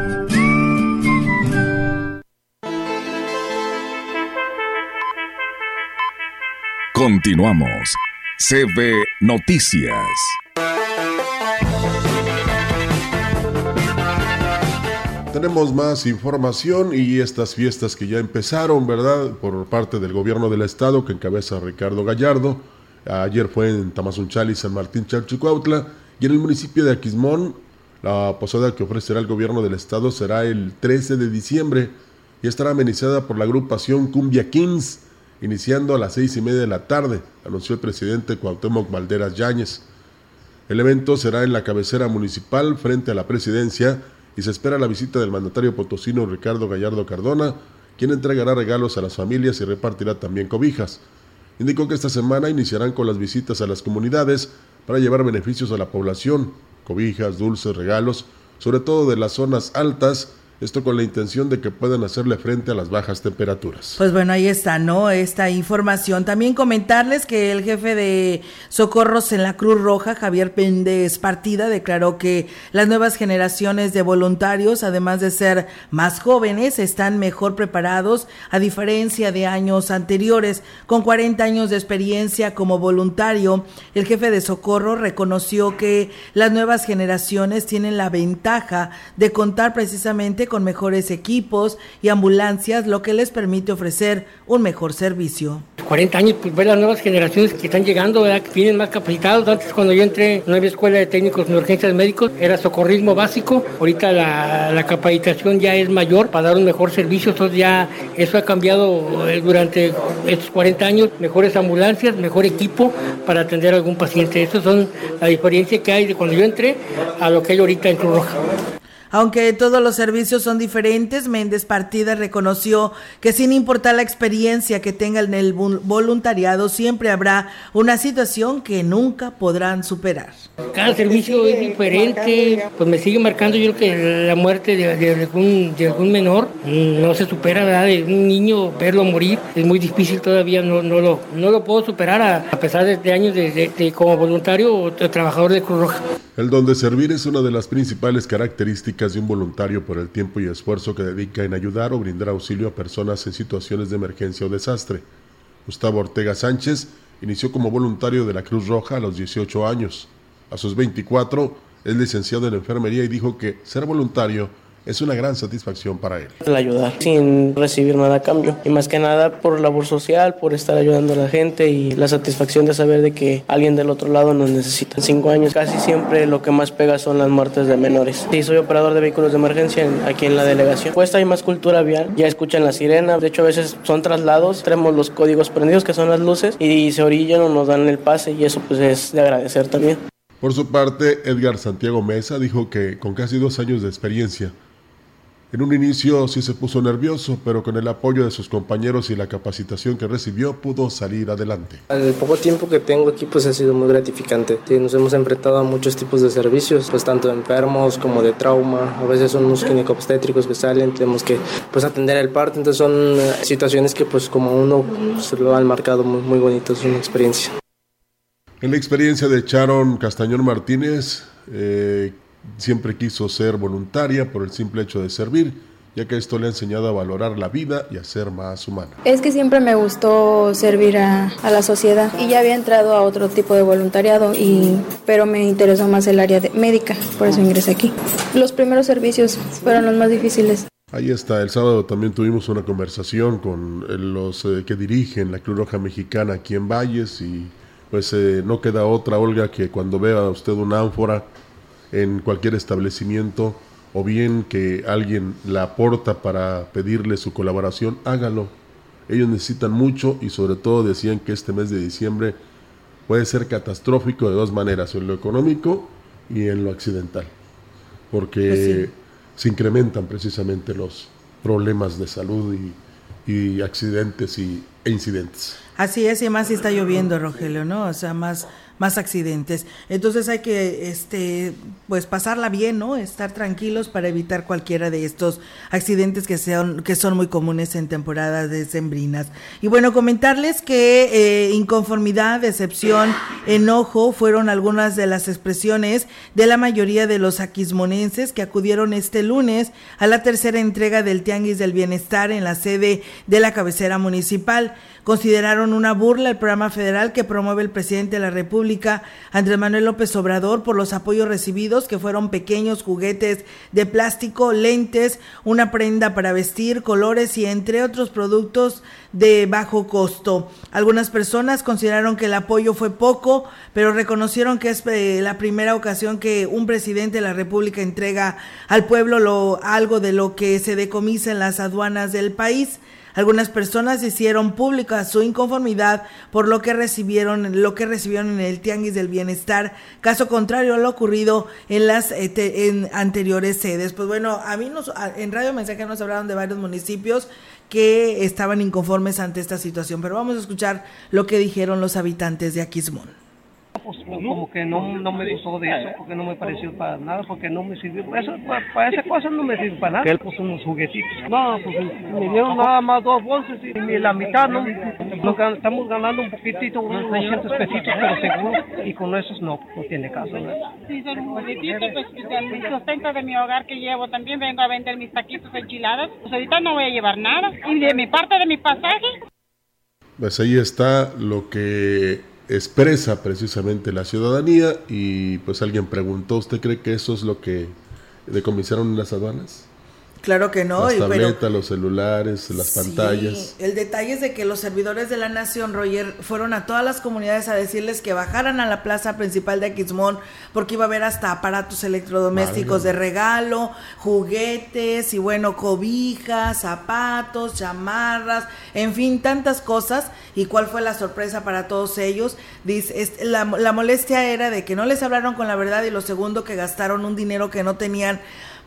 Continuamos. CB Noticias. Tenemos más información y estas fiestas que ya empezaron, ¿verdad? Por parte del gobierno del estado que encabeza Ricardo Gallardo. Ayer fue en Tamazunchal y San Martín Chalchicuautla y en el municipio de Aquismón. La posada que ofrecerá el gobierno del estado será el 13 de diciembre y estará amenizada por la agrupación Cumbia Kings iniciando a las seis y media de la tarde, anunció el presidente Cuauhtémoc Valderas Yáñez. El evento será en la cabecera municipal frente a la presidencia y se espera la visita del mandatario potosino Ricardo Gallardo Cardona, quien entregará regalos a las familias y repartirá también cobijas. Indicó que esta semana iniciarán con las visitas a las comunidades para llevar beneficios a la población, cobijas, dulces, regalos, sobre todo de las zonas altas esto con la intención de que puedan hacerle frente a las bajas temperaturas. Pues bueno, ahí está, ¿no? Esta información. También comentarles que el jefe de Socorros en la Cruz Roja, Javier Péndez Partida, declaró que las nuevas generaciones de voluntarios, además de ser más jóvenes, están mejor preparados a diferencia de años anteriores. Con 40 años de experiencia como voluntario, el jefe de Socorro reconoció que las nuevas generaciones tienen la ventaja de contar precisamente con mejores equipos y ambulancias, lo que les permite ofrecer un mejor servicio. 40 años, pues ver las nuevas generaciones que están llegando, ¿verdad? que vienen más capacitados. Antes cuando yo entré en la escuela de técnicos en urgencias médicos, era socorrismo básico. Ahorita la, la capacitación ya es mayor para dar un mejor servicio. Entonces ya eso ha cambiado eh, durante estos 40 años. Mejores ambulancias, mejor equipo para atender a algún paciente. Esas son la diferencia que hay de cuando yo entré a lo que hay ahorita en Cruz Roja. Aunque todos los servicios son diferentes, Méndez Partida reconoció que sin importar la experiencia que tenga en el voluntariado, siempre habrá una situación que nunca podrán superar. Cada servicio es diferente, pues me sigue marcando yo creo que la muerte de, algún, de algún menor no se supera, ¿verdad? De un niño verlo morir es muy difícil todavía, no, no, lo, no lo puedo superar a, pesar de, años de, como voluntario o trabajador de Cruz Roja. El don de servir es una de las principales características de un voluntario por el tiempo y esfuerzo que dedica en ayudar o brindar auxilio a personas en situaciones de emergencia o desastre. Gustavo Ortega Sánchez inició como voluntario de la Cruz Roja a los 18 años. A sus 24 es licenciado en enfermería y dijo que ser voluntario es una gran satisfacción para él. El ayudar sin recibir nada a cambio y más que nada por labor social, por estar ayudando a la gente y la satisfacción de saber de que alguien del otro lado nos necesita. En cinco años casi siempre lo que más pega son las muertes de menores. Sí, soy operador de vehículos de emergencia aquí en la delegación. Pues hay más cultura vial, ya escuchan la sirena, de hecho a veces son traslados, tenemos los códigos prendidos que son las luces y se orillan o nos dan el pase y eso pues es de agradecer también. Por su parte, Edgar Santiago Mesa dijo que con casi dos años de experiencia en un inicio sí se puso nervioso, pero con el apoyo de sus compañeros y la capacitación que recibió pudo salir adelante. El poco tiempo que tengo aquí pues ha sido muy gratificante. nos hemos enfrentado a muchos tipos de servicios, pues tanto de enfermos como de trauma. A veces son unos ginecobstétricos que salen, tenemos que pues atender el parto. Entonces son eh, situaciones que pues como uno se lo han marcado muy, muy bonito, es una experiencia. En la experiencia de Sharon Castañón Martínez, eh, Siempre quiso ser voluntaria por el simple hecho de servir, ya que esto le ha enseñado a valorar la vida y a ser más humana. Es que siempre me gustó servir a, la sociedad y ya había entrado a otro tipo de voluntariado, y, pero me interesó más el área de médica, por eso ingresé aquí. Los primeros servicios fueron los más difíciles. Ahí está, el sábado también tuvimos una conversación con los eh, que dirigen la Cruz Roja Mexicana aquí en Valles y pues eh, no queda otra, Olga, que cuando vea usted una ánfora en cualquier establecimiento o bien que alguien la aporta para pedirle su colaboración, hágalo. Ellos necesitan mucho y sobre todo decían que este mes de diciembre puede ser catastrófico de dos maneras, en lo económico y en lo accidental, porque pues se incrementan precisamente los problemas de salud y, accidentes y, e incidentes. Así es, y más si está lloviendo, Rogelio, ¿no? O sea, más más accidentes. Entonces hay que este pues pasarla bien, ¿no? Estar tranquilos para evitar cualquiera de estos accidentes que sean que son muy comunes en temporadas decembrinas. Y bueno, comentarles que eh, inconformidad, decepción, enojo fueron algunas de las expresiones de la mayoría de los aquismonenses que acudieron este lunes a la tercera entrega del Tianguis del Bienestar en la sede de la cabecera municipal consideraron una burla el programa federal que promueve el presidente de la República, Andrés Manuel López Obrador, por los apoyos recibidos, que fueron pequeños juguetes de plástico, lentes, una prenda para vestir, colores y entre otros productos de bajo costo. Algunas personas consideraron que el apoyo fue poco, pero reconocieron que es eh, la primera ocasión que un presidente de la República entrega al pueblo lo, algo de lo que se decomisa en las aduanas del país. Algunas personas hicieron pública su inconformidad por lo que recibieron, lo que recibieron en el Tianguis del Bienestar, caso contrario a lo ocurrido en las eh, en anteriores sedes. Pues bueno, a mí nos, en Radio Mensaje nos hablaron de varios municipios que estaban inconformes ante esta situación, pero vamos a escuchar lo que dijeron los habitantes de Aquismón. Pues como que no, no me gustó de eso, porque no me pareció para nada, porque no me sirvió. Eso, para, para esa cosa no me sirve para nada. Que él puso unos juguetitos. No, pues me dieron nada más dos bolsas y ni la mitad, ¿no? estamos ganando un poquitito, unos 200 pesitos, pero seguro, y con esos no, no tiene caso. ¿no? Sí, son poquitito, pues el sustento de mi hogar que llevo, también vengo a vender mis taquitos enchiladas, pues ahorita no voy a llevar nada. Y de mi parte de mi pasaje. Pues ahí está lo que expresa precisamente la ciudadanía y pues alguien preguntó, ¿usted cree que eso es lo que decomisaron las aduanas? Claro que no. Las tabletas, los celulares, las pantallas. El detalle es de que los servidores de la Nación, Roger, fueron a todas las comunidades a decirles que bajaran a la plaza principal de Aquismón porque iba a haber hasta aparatos electrodomésticos de regalo, juguetes y bueno, cobijas, zapatos, chamarras, en fin, tantas cosas. ¿Y cuál fue la sorpresa para todos ellos? Dice, la, la molestia era de que no les hablaron con la verdad y lo segundo que gastaron un dinero que no tenían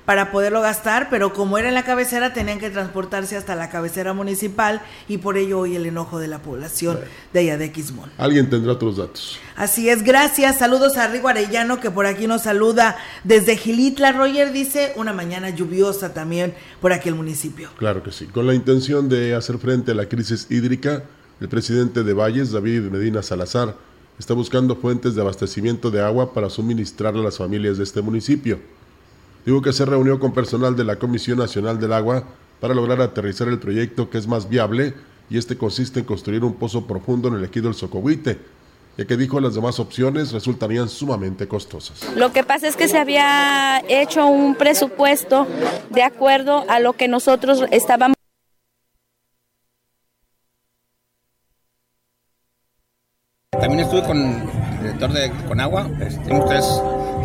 para poderlo gastar, pero como era en la cabecera tenían que transportarse hasta la cabecera municipal y por ello hoy el enojo de la población de allá de Quismón. Alguien tendrá otros datos. Así es, gracias. Saludos a Rigo Arellano que por aquí nos saluda desde Gilitla. Roger dice una mañana lluviosa también por aquel municipio. Claro que sí. Con la intención de hacer frente a la crisis hídrica, el presidente de Valles, David Medina Salazar, está buscando fuentes de abastecimiento de agua para suministrar a las familias de este municipio digo que se reunió con personal de la Comisión Nacional del Agua para lograr aterrizar el proyecto que es más viable y este consiste en construir un pozo profundo en el ejido del Socohuite, ya que dijo las demás opciones resultarían sumamente costosas. Lo que pasa es que se había hecho un presupuesto de acuerdo a lo que nosotros estábamos También estuve con el director de Conagua, tenemos tres,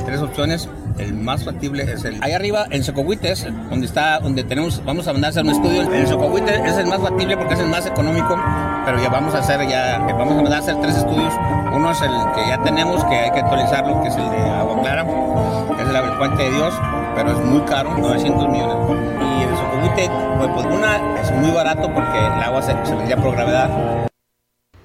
tres opciones el más factible es el ahí arriba en Socohuites, donde está, donde tenemos, vamos a mandar a hacer un estudio. El Socohuite es el más factible porque es el más económico, pero ya vamos a hacer ya, vamos a mandar a hacer tres estudios. Uno es el que ya tenemos, que hay que actualizarlo, que es el de Agua Clara, que es el Puente de Dios, pero es muy caro, 900 millones. Y el Socohuite, pues, pues, una es muy barato porque el agua se, se vendría por gravedad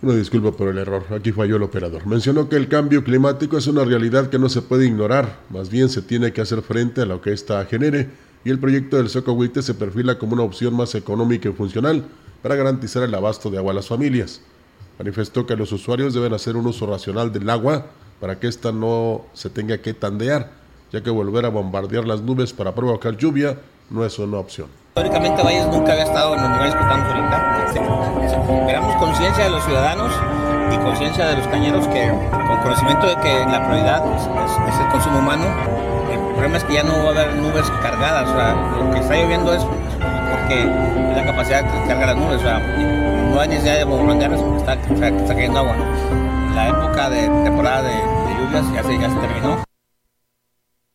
una disculpa por el error, aquí falló el operador. Mencionó que el cambio climático es una realidad que no se puede ignorar, más bien se tiene que hacer frente a lo que ésta genere, y el proyecto del Socohuite se perfila como una opción más económica y funcional para garantizar el abasto de agua a las familias. Manifestó que los usuarios deben hacer un uso racional del agua para que ésta no se tenga que tandear, ya que volver a bombardear las nubes para provocar lluvia no es una opción. Históricamente Valles nunca había estado en los niveles que estamos ahorita. Esperamos conciencia de los ciudadanos y conciencia de los cañeros que con conocimiento de que la prioridad es, el consumo humano, el problema es que ya no va a haber nubes cargadas, o sea, lo que está lloviendo es porque la capacidad de cargar las nubes, o sea, no hay necesidad de bombardear, está, está cayendo agua. La época de temporada de, lluvias ya se, ya se terminó.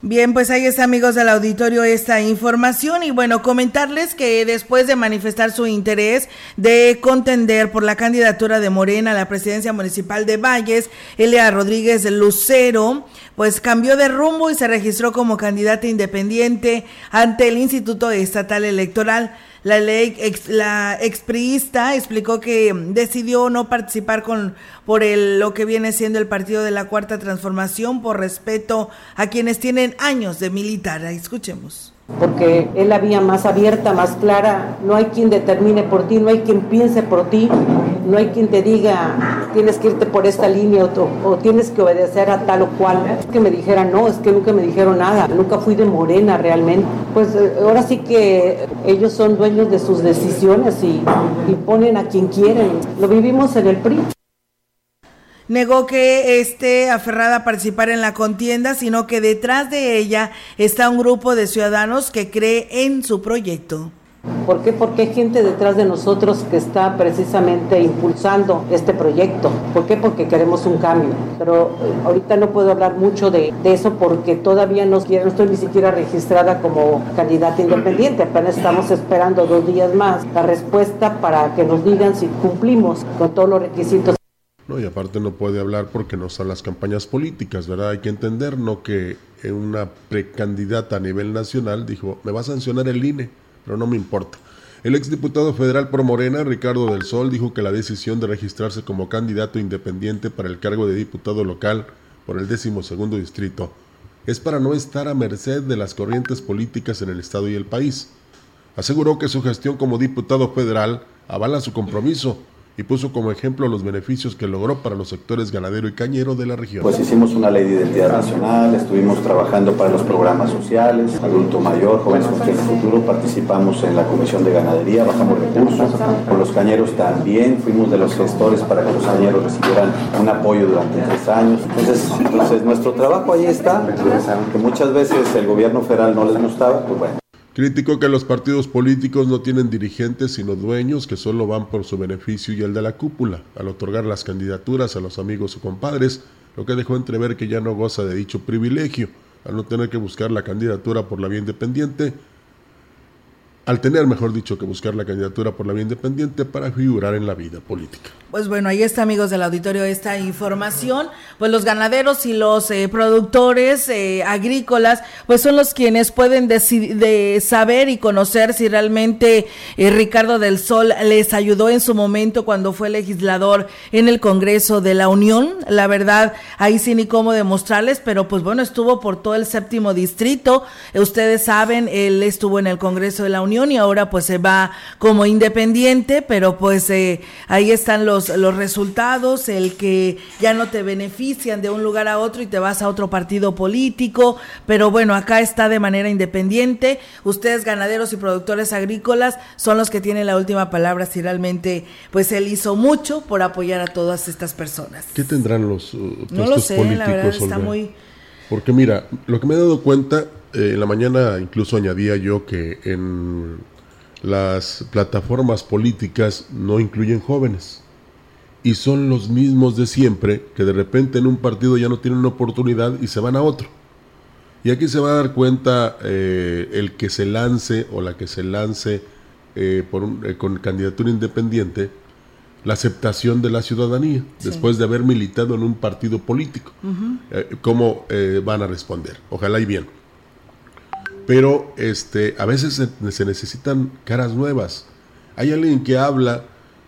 Bien, pues ahí está amigos del auditorio esta información y bueno, comentarles que después de manifestar su interés de contender por la candidatura de Morena a la presidencia municipal de Valles, Elia Rodríguez Lucero, pues cambió de rumbo y se registró como candidata independiente ante el Instituto Estatal Electoral. La ley, ex, la expriista explicó que decidió no participar con por el, lo que viene siendo el partido de la Cuarta Transformación por respeto a quienes tienen años de militar. Escuchemos porque es la vía más abierta, más clara, no hay quien determine por ti, no hay quien piense por ti, no hay quien te diga tienes que irte por esta línea o, tienes que obedecer a tal o cual. Es que me dijeran, no, es que nunca me dijeron nada, nunca fui de morena realmente. Pues eh, ahora sí que ellos son dueños de sus decisiones y, y ponen a quien quieren. Lo vivimos en el PRI negó que esté aferrada a participar en la contienda, sino que detrás de ella está un grupo de ciudadanos que cree en su proyecto. ¿Por qué? Porque hay gente detrás de nosotros que está precisamente impulsando este proyecto. ¿Por qué? Porque queremos un cambio. Pero eh, ahorita no puedo hablar mucho de, eso porque todavía no estoy ni siquiera registrada como candidata independiente. Apenas estamos esperando dos días más la respuesta para que nos digan si cumplimos con todos los requisitos. No, y aparte no puede hablar porque no están las campañas políticas, ¿verdad? Hay que entender, no que una precandidata a nivel nacional dijo, me va a sancionar el INE, pero no me importa. El exdiputado federal por Morena, Ricardo del Sol, dijo que la decisión de registrarse como candidato independiente para el cargo de diputado local por el décimo segundo distrito, es para no estar a merced de las corrientes políticas en el Estado y el país. Aseguró que su gestión como diputado federal avala su compromiso y puso como ejemplo los beneficios que logró para los sectores ganadero y cañero de la región. Pues hicimos una ley de identidad nacional, estuvimos trabajando para los programas sociales, adulto mayor, jóvenes con el futuro, participamos en la Comisión de Ganadería, bajamos recursos, con los cañeros también, fuimos de los gestores para que los cañeros recibieran un apoyo durante tres años. Entonces, entonces nuestro trabajo ahí está, que muchas veces el gobierno federal no les gustaba, pues bueno. Criticó que los partidos políticos no tienen dirigentes sino dueños que solo van por su beneficio y el de la cúpula, al otorgar las candidaturas a los amigos o compadres, lo que dejó entrever que ya no goza de dicho privilegio, al no tener que buscar la candidatura por la vía independiente, al tener, mejor dicho, que buscar la candidatura por la vía independiente para figurar en la vida política. Pues bueno, ahí está, amigos del auditorio, esta información. Pues los ganaderos y los eh, productores eh, agrícolas, pues son los quienes pueden de saber y conocer si realmente eh, Ricardo del Sol les ayudó en su momento cuando fue legislador en el Congreso de la Unión. La verdad, ahí sí ni cómo demostrarles, pero pues bueno, estuvo por todo el séptimo distrito. ustedes saben, él estuvo en el Congreso de la Unión y ahora pues se va como independiente, pero pues ahí están los los, resultados, el que ya no te benefician de un lugar a otro y te vas a otro partido político, pero bueno, acá está de manera independiente. Ustedes, ganaderos y productores agrícolas, son los que tienen la última palabra si realmente, pues él hizo mucho por apoyar a todas estas personas. ¿Qué tendrán los uh, no lo sé, políticos? La verdad está muy... Porque mira, lo que me he dado cuenta, eh, en la mañana incluso añadía yo que en las plataformas políticas no incluyen jóvenes y son los mismos de siempre que de repente en un partido ya no tienen una oportunidad y se van a otro. Y aquí se va a dar cuenta eh, el que se lance o la que se lance eh, eh, con candidatura independiente, la aceptación de la ciudadanía después de haber militado en un partido político. ¿Cómo van a responder? Ojalá y bien. Pero este, a veces se, se necesitan caras nuevas. Hay alguien que habla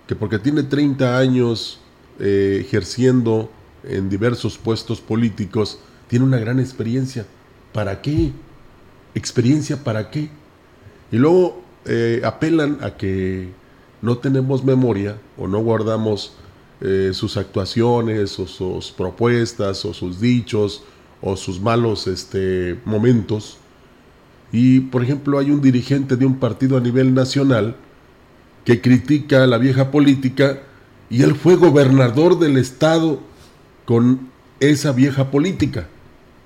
que porque tiene 30 años eh, ejerciendo en diversos puestos políticos, tiene una gran experiencia. ¿Para qué? ¿Experiencia para qué? Y luego eh, apelan a que no tenemos memoria o no guardamos eh, sus actuaciones o sus propuestas o sus dichos o sus malos este, momentos. Y, por ejemplo, hay un dirigente de un partido a nivel nacional que critica a la vieja política y él fue gobernador del estado con esa vieja política,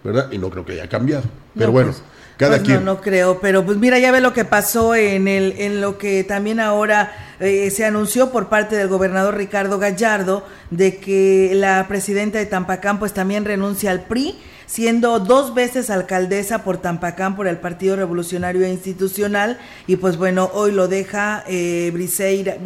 ¿verdad? Y no creo que haya cambiado. Pero bueno, pues, cada pues quien. No, no creo, pero pues mira, ya ve lo que pasó en el en lo que también ahora eh, se anunció por parte del gobernador Ricardo Gallardo de que la presidenta de Tampacán pues también renuncia al PRI siendo dos veces alcaldesa por Tampacán por el Partido Revolucionario Institucional y pues bueno, hoy lo deja eh, Briseire,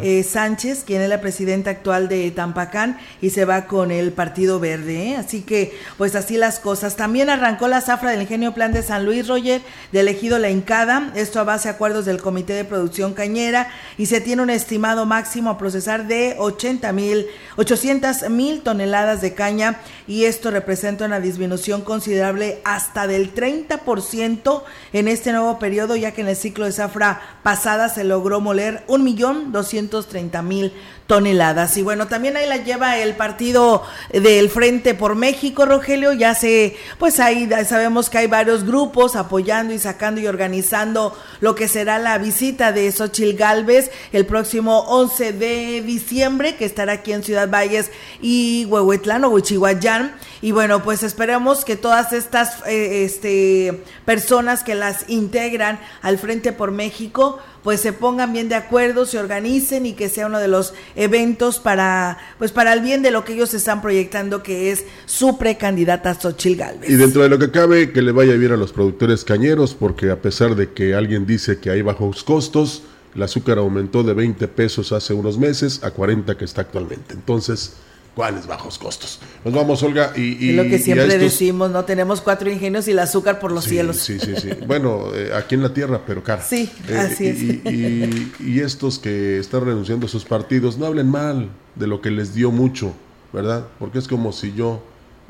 eh, Sánchez, quien es la presidenta actual de Tampacán y se va con el Partido Verde. ¿eh? Así que pues así las cosas. También arrancó la zafra del Ingenio Plan de San Luis Roger, de elegido La Incada, esto a base de acuerdos del Comité de Producción Cañera y se tiene un estimado máximo a procesar de 80 mil, 800 mil toneladas de caña y esto representa una disminución considerable hasta del 30% en este nuevo periodo, ya que en el ciclo de zafra pasada se logró moler 1.230.000 toneladas. Y bueno, también ahí la lleva el partido del Frente por México, Rogelio. Ya se, pues ahí sabemos que hay varios grupos apoyando y sacando y organizando lo que será la visita de Xochil Galvez el próximo 11 de diciembre, que estará aquí en Ciudad Valles y Huehuetlán o Huichihuayán. Y bueno, pues esperemos que todas estas eh, este, personas que las integran al Frente por México, pues se pongan bien de acuerdo, se organicen y que sea uno de los eventos para, pues para el bien de lo que ellos están proyectando, que es su precandidata Xochil Gálvez. Y dentro de lo que cabe, que le vaya bien a los productores cañeros, porque a pesar de que alguien dice que hay bajos costos, el azúcar aumentó de 20 pesos hace unos meses a 40 que está actualmente. Entonces, ¿Cuáles bajos costos? Nos vamos, Olga, y... y lo que siempre decimos, ¿no? Tenemos cuatro ingenios y el azúcar por los cielos. Sí, sí, sí. bueno, eh, aquí en la tierra, pero caro. Sí, eh, así es. Y, y, estos que están renunciando a sus partidos, no hablen mal de lo que les dio mucho ¿verdad? Porque es como si yo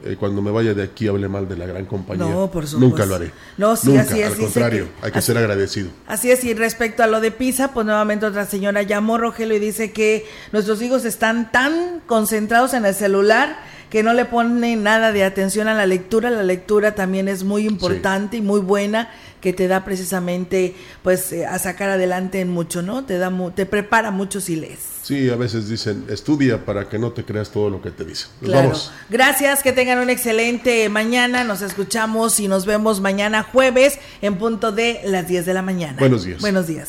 eh, cuando me vaya de aquí hable mal de la gran compañía. No, por supuesto. Nunca lo haré. No, sí, así es. Al contrario, hay que ser agradecido. Así es, y respecto a lo de Pisa, pues nuevamente otra señora llamó Rogelio y dice que nuestros hijos están tan concentrados en el celular que no le ponen nada de atención a la lectura. La lectura también es muy importante y muy buena, que te da precisamente pues eh, a sacar adelante en mucho, ¿no? Te da te prepara mucho si lees. Sí, a veces dicen, estudia para que no te creas todo lo que te dicen. claro. Gracias, que tengan un excelente mañana. Nos escuchamos y nos vemos mañana jueves en punto de las 10 de la mañana. Buenos días. Buenos días.